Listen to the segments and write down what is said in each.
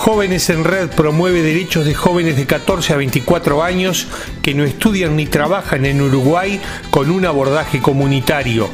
Jóvenes en Red promueve derechos de jóvenes de 14 a 24 años que no estudian ni trabajan en Uruguay con un abordaje comunitario.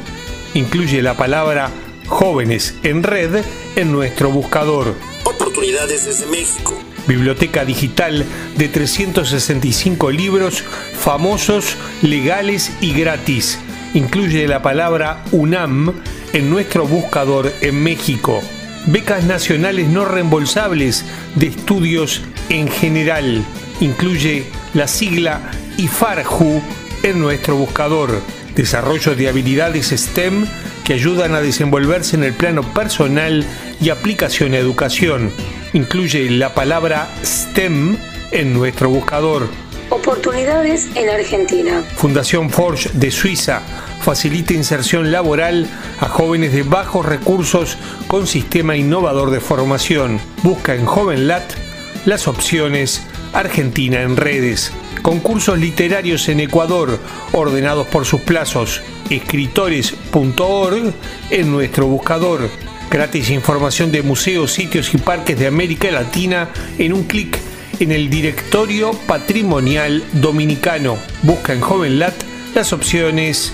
Incluye la palabra jóvenes en red en nuestro buscador. Oportunidades desde México. Biblioteca digital de 365 libros famosos, legales y gratis. Incluye la palabra UNAM en nuestro buscador en México becas nacionales no reembolsables de estudios en general. Incluye la sigla IFARJU en nuestro buscador. Desarrollo de habilidades STEM que ayudan a desenvolverse en el plano personal y aplicación a educación. Incluye la palabra STEM en nuestro buscador. Oportunidades en Argentina. Fundación Forge de Suiza facilita inserción laboral a jóvenes de bajos recursos con sistema innovador de formación. Busca en JovenLat las opciones Argentina en redes. Concursos literarios en Ecuador, ordenados por sus plazos. Escritores.org en nuestro buscador. Gratis información de museos, sitios y parques de América Latina en un clic en el directorio patrimonial dominicano. Busca en JovenLat las opciones